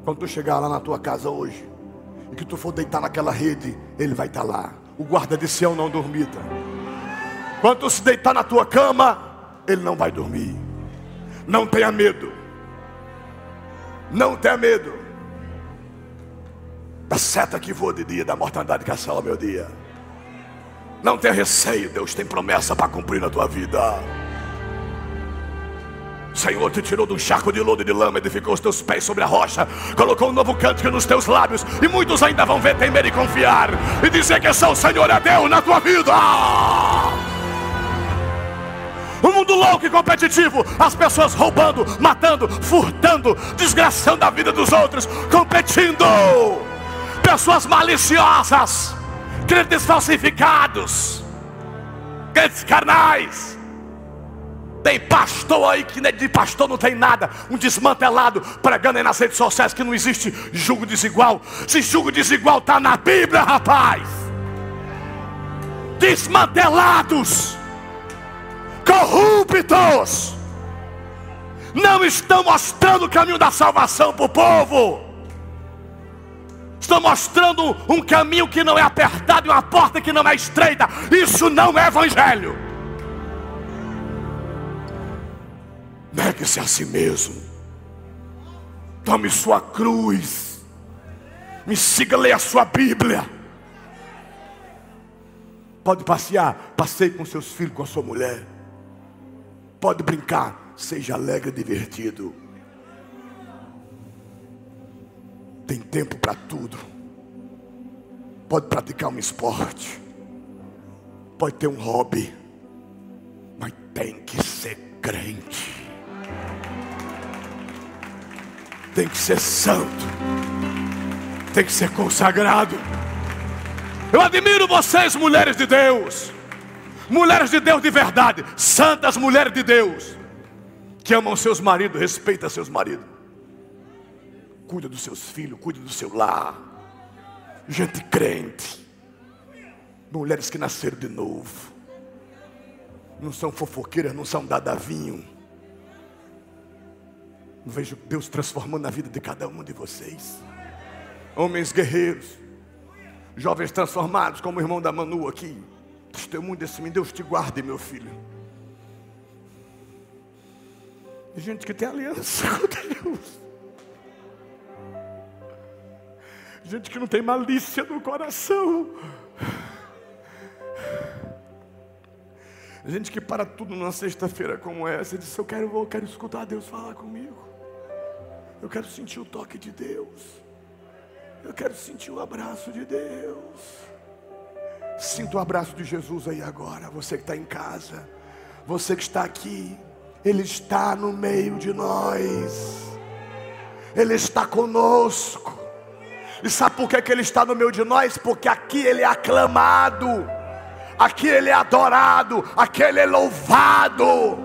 Speaker 1: Quando tu chegar lá na tua casa hoje, e que tu for deitar naquela rede, Ele vai estar lá. O guarda de Sião não dormita. Quando tu se deitar na tua cama, Ele não vai dormir. Não tenha medo. Não tenha medo. Da seta que voa de dia, da mortandade que assola meu dia. Não tenha receio, Deus tem promessa para cumprir na tua vida. Senhor te tirou de um charco de lodo e de lama, edificou os teus pés sobre a rocha, colocou um novo cântico nos teus lábios, e muitos ainda vão ver, temer e confiar, e dizer que só o Senhor é Deus na tua vida. Um mundo louco e competitivo, as pessoas roubando, matando, furtando, desgraçando a vida dos outros, competindo, pessoas maliciosas crentes falsificados, crentes carnais. Tem pastor aí que de pastor não tem nada, um desmantelado, pregando aí nas redes sociais que não existe julgo desigual. Se julgo desigual está na Bíblia, rapaz. Desmantelados, corruptos, não estão mostrando o caminho da salvação para o povo estão mostrando um caminho que não é apertado e uma porta que não é estreita. Isso não é evangelho. Negue-se a si mesmo. Tome sua cruz. Me siga, leia a sua Bíblia. Pode passear, passeie com seus filhos, com a sua mulher. Pode brincar, seja alegre e divertido. Tem tempo para tudo. Pode praticar um esporte, pode ter um hobby, mas tem que ser crente, tem que ser santo, tem que ser consagrado. Eu admiro vocês, mulheres de Deus, mulheres de Deus de verdade, santas mulheres de Deus, que amam seus maridos, respeitam seus maridos, cuida dos seus filhos, cuida do seu lar, gente crente, mulheres que nasceram de novo, não são fofoqueiras, não são dadavinho. Vejo Deus transformando a vida de cada um de vocês. Homens guerreiros, jovens transformados, como o irmão da Manu aqui. Testemunho desse mim, Deus te guarde, meu filho. Gente que tem aliança com Deus. Gente que não tem malícia no coração. Gente que para tudo numa sexta-feira como essa e diz: Eu quero, eu quero escutar Deus falar comigo. Eu quero sentir o toque de Deus. Eu quero sentir o abraço de Deus. Sinta o abraço de Jesus aí agora. Você que está em casa, você que está aqui, Ele está no meio de nós. Ele está conosco. E sabe por que, que Ele está no meio de nós? Porque aqui Ele é aclamado, aqui Ele é adorado, aqui Ele é louvado,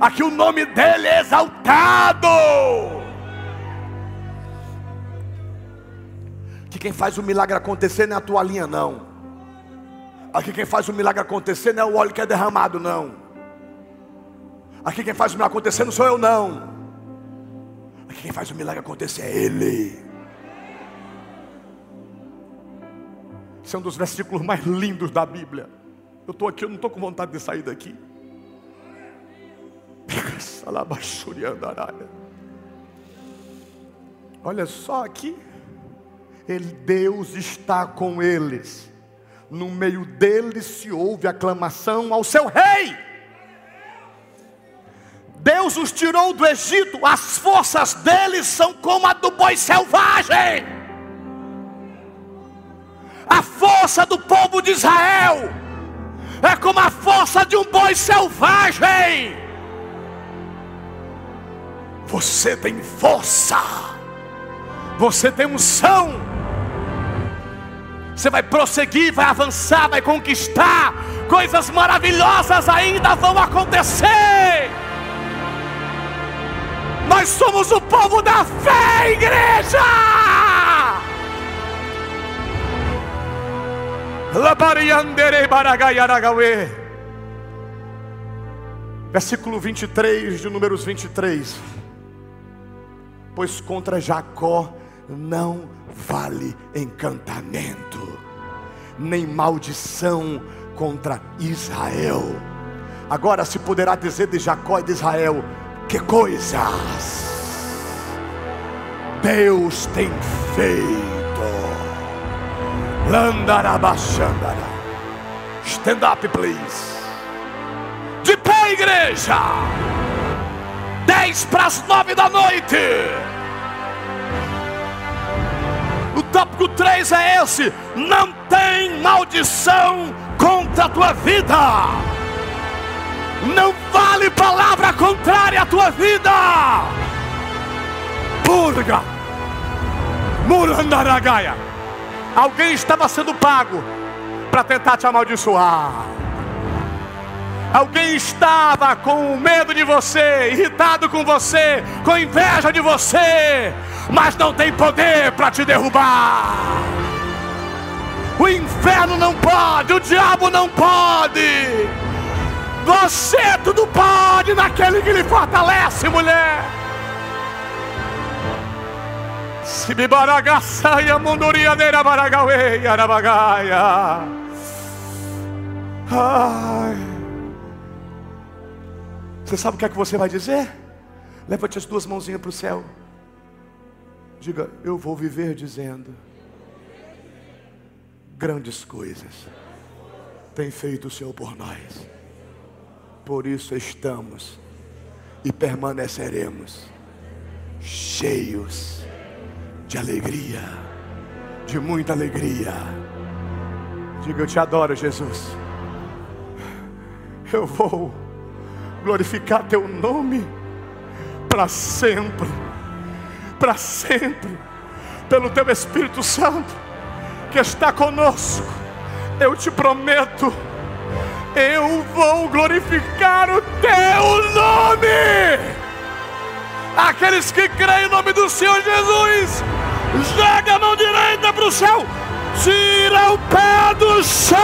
Speaker 1: aqui o nome dEle é exaltado. Que quem faz o milagre acontecer não é a tua linha, não. Aqui quem faz o milagre acontecer não é o óleo que é derramado, não. Aqui quem faz o milagre acontecer não sou eu, não. Aqui quem faz o milagre acontecer é Ele. Esse é um dos versículos mais lindos da Bíblia. Eu estou aqui, eu não estou com vontade de sair daqui. Olha só aqui. Ele, Deus está com eles. No meio deles se ouve aclamação ao seu rei. Deus os tirou do Egito, as forças deles são como a do boi selvagem. A força do povo de Israel é como a força de um boi selvagem. Você tem força, você tem unção você vai prosseguir, vai avançar, vai conquistar. Coisas maravilhosas ainda vão acontecer. Nós somos o povo da fé, igreja. Versículo 23 de Números 23. Pois contra Jacó não vale encantamento, nem maldição contra Israel. Agora se poderá dizer de Jacó e de Israel: que coisas Deus tem feito. Landarabachandara. Stand up, please. De pé, igreja. Dez para as nove da noite. O tópico 3 é esse: não tem maldição contra a tua vida. Não vale palavra contrária à tua vida. Purga. Murandaragaia. Alguém estava sendo pago para tentar te amaldiçoar. Alguém estava com medo de você, irritado com você, com inveja de você, mas não tem poder para te derrubar. O inferno não pode, o diabo não pode. Você tudo pode naquele que lhe fortalece, mulher. Se bibaragaçaia munduriadeira baragauei arabagaia. Ai. Você sabe o que é que você vai dizer? Levante as duas mãozinhas para o céu. Diga, eu vou viver dizendo grandes coisas. Tem feito o Senhor por nós. Por isso estamos e permaneceremos cheios de alegria, de muita alegria. Diga, eu te adoro, Jesus. Eu vou glorificar teu nome para sempre, para sempre, pelo teu Espírito Santo que está conosco. Eu te prometo, eu vou glorificar o teu nome. Aqueles que creem em nome do Senhor Jesus, joga a mão direita para o céu, tira o pé do chão.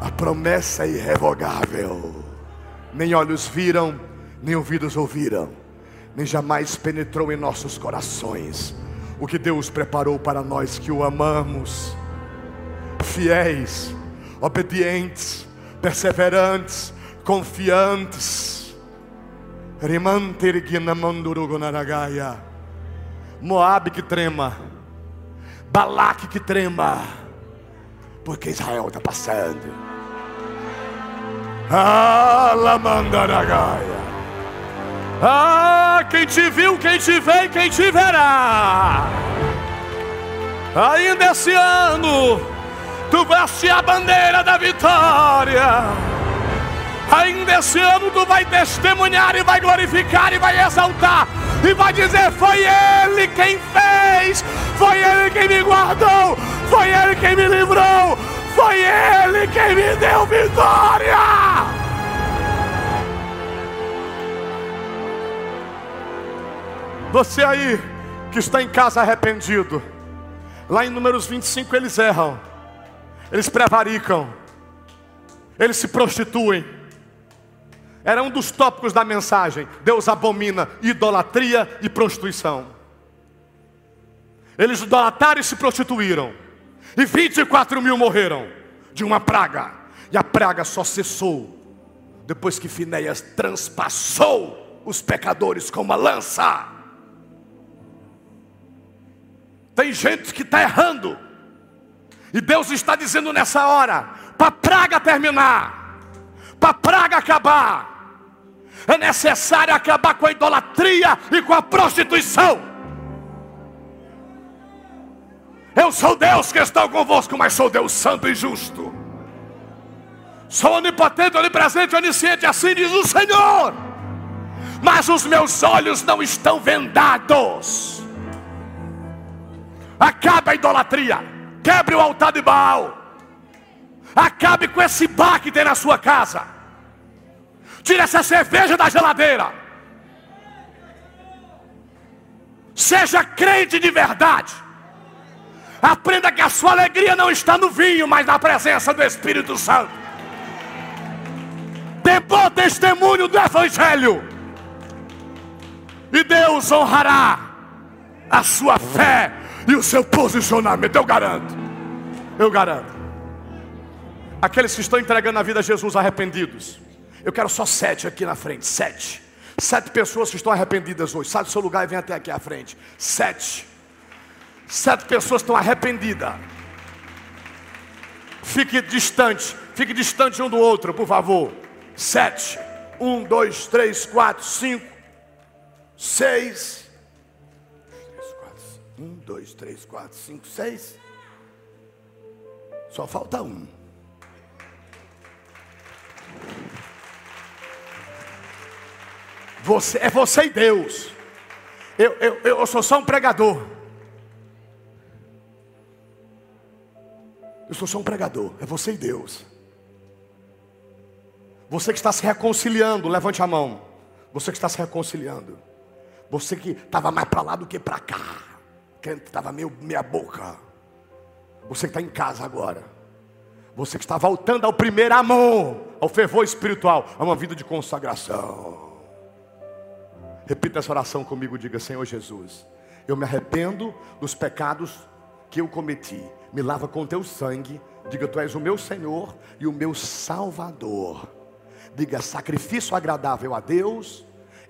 Speaker 1: A promessa é irrevogável. Nem olhos viram, nem ouvidos ouviram, nem jamais penetrou em nossos corações o que Deus preparou para nós que o amamos, fiéis, obedientes, perseverantes, confiantes. Moab que trema, Balaque que trema, porque Israel está passando. Alamandaragaia. Ah, quem te viu, quem te vê, quem te verá. Ainda esse ano, tu vai ser a bandeira da vitória. Ainda esse ano tu vai testemunhar e vai glorificar e vai exaltar e vai dizer: Foi Ele quem fez, foi Ele quem me guardou, foi Ele quem me livrou, foi Ele quem me deu vitória. Você aí que está em casa arrependido, lá em Números 25 eles erram, eles prevaricam, eles se prostituem. Era um dos tópicos da mensagem: Deus abomina idolatria e prostituição. Eles idolatraram e se prostituíram, e 24 mil morreram de uma praga, e a praga só cessou depois que Finéias transpassou os pecadores com uma lança. Tem gente que está errando. E Deus está dizendo nessa hora: para a praga terminar, para a praga acabar, é necessário acabar com a idolatria e com a prostituição. Eu sou Deus que estou convosco, mas sou Deus santo e justo. Sou onipotente, onipresente, onisciente, assim diz o Senhor. Mas os meus olhos não estão vendados Acabe a idolatria. Quebre o altar de Baal. Acabe com esse bar que tem na sua casa. Tire essa cerveja da geladeira. Seja crente de verdade. Aprenda que a sua alegria não está no vinho, mas na presença do Espírito Santo. Dê bom testemunho do Evangelho. E Deus honrará a sua fé e o seu posicionamento, eu garanto. Eu garanto. Aqueles que estão entregando a vida a Jesus arrependidos. Eu quero só sete aqui na frente. Sete. Sete pessoas que estão arrependidas hoje. Sai do seu lugar e vem até aqui à frente. Sete. Sete pessoas estão arrependidas. Fique distante. Fique distante um do outro, por favor. Sete. Um, dois, três, quatro, cinco, seis. Um, dois, três, quatro, cinco, seis. Só falta um. Você, é você e Deus. Eu, eu, eu sou só um pregador. Eu sou só um pregador. É você e Deus. Você que está se reconciliando, levante a mão. Você que está se reconciliando. Você que estava mais para lá do que para cá crente estava meio meia boca. Você que está em casa agora. Você que está voltando ao primeiro amor, ao fervor espiritual, a uma vida de consagração. Repita essa oração comigo, diga: Senhor Jesus, eu me arrependo dos pecados que eu cometi. Me lava com teu sangue. Diga: Tu és o meu Senhor e o meu Salvador. Diga: sacrifício agradável a Deus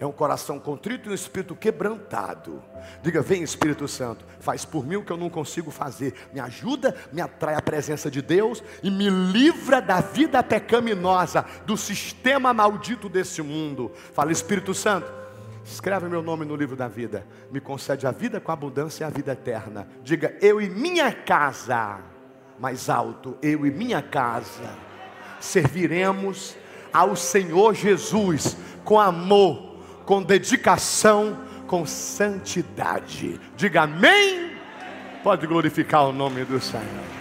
Speaker 1: é um coração contrito e um espírito quebrantado. Diga, vem Espírito Santo, faz por mim o que eu não consigo fazer. Me ajuda, me atrai a presença de Deus e me livra da vida pecaminosa, do sistema maldito desse mundo. Fala, Espírito Santo, escreve meu nome no livro da vida. Me concede a vida com abundância e a vida eterna. Diga, eu e minha casa, mais alto, eu e minha casa, serviremos ao Senhor Jesus com amor com dedicação, com santidade. Diga amém. Pode glorificar o nome do Senhor.